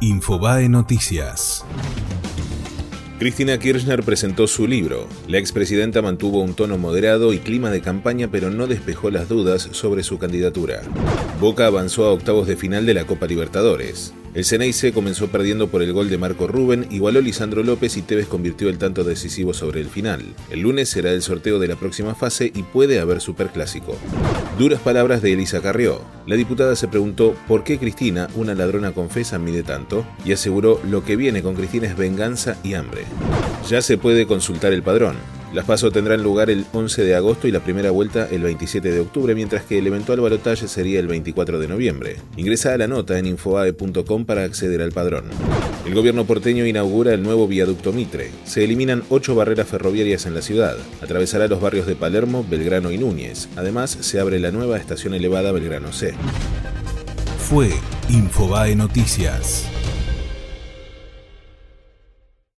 Infobae Noticias. Cristina Kirchner presentó su libro. La expresidenta mantuvo un tono moderado y clima de campaña, pero no despejó las dudas sobre su candidatura. Boca avanzó a octavos de final de la Copa Libertadores. El Ceneice comenzó perdiendo por el gol de Marco Rubén, igualó Lisandro López y Tevez convirtió el tanto decisivo sobre el final. El lunes será el sorteo de la próxima fase y puede haber superclásico. Duras palabras de Elisa Carrió. La diputada se preguntó por qué Cristina, una ladrona confesa, mide tanto, y aseguró lo que viene con Cristina es venganza y hambre. Ya se puede consultar el padrón. Las pasos tendrán lugar el 11 de agosto y la primera vuelta el 27 de octubre, mientras que el eventual balotaje sería el 24 de noviembre. Ingresa a la nota en infoae.com para acceder al padrón. El gobierno porteño inaugura el nuevo viaducto Mitre. Se eliminan ocho barreras ferroviarias en la ciudad. Atravesará los barrios de Palermo, Belgrano y Núñez. Además, se abre la nueva estación elevada Belgrano C. Fue Infobae Noticias.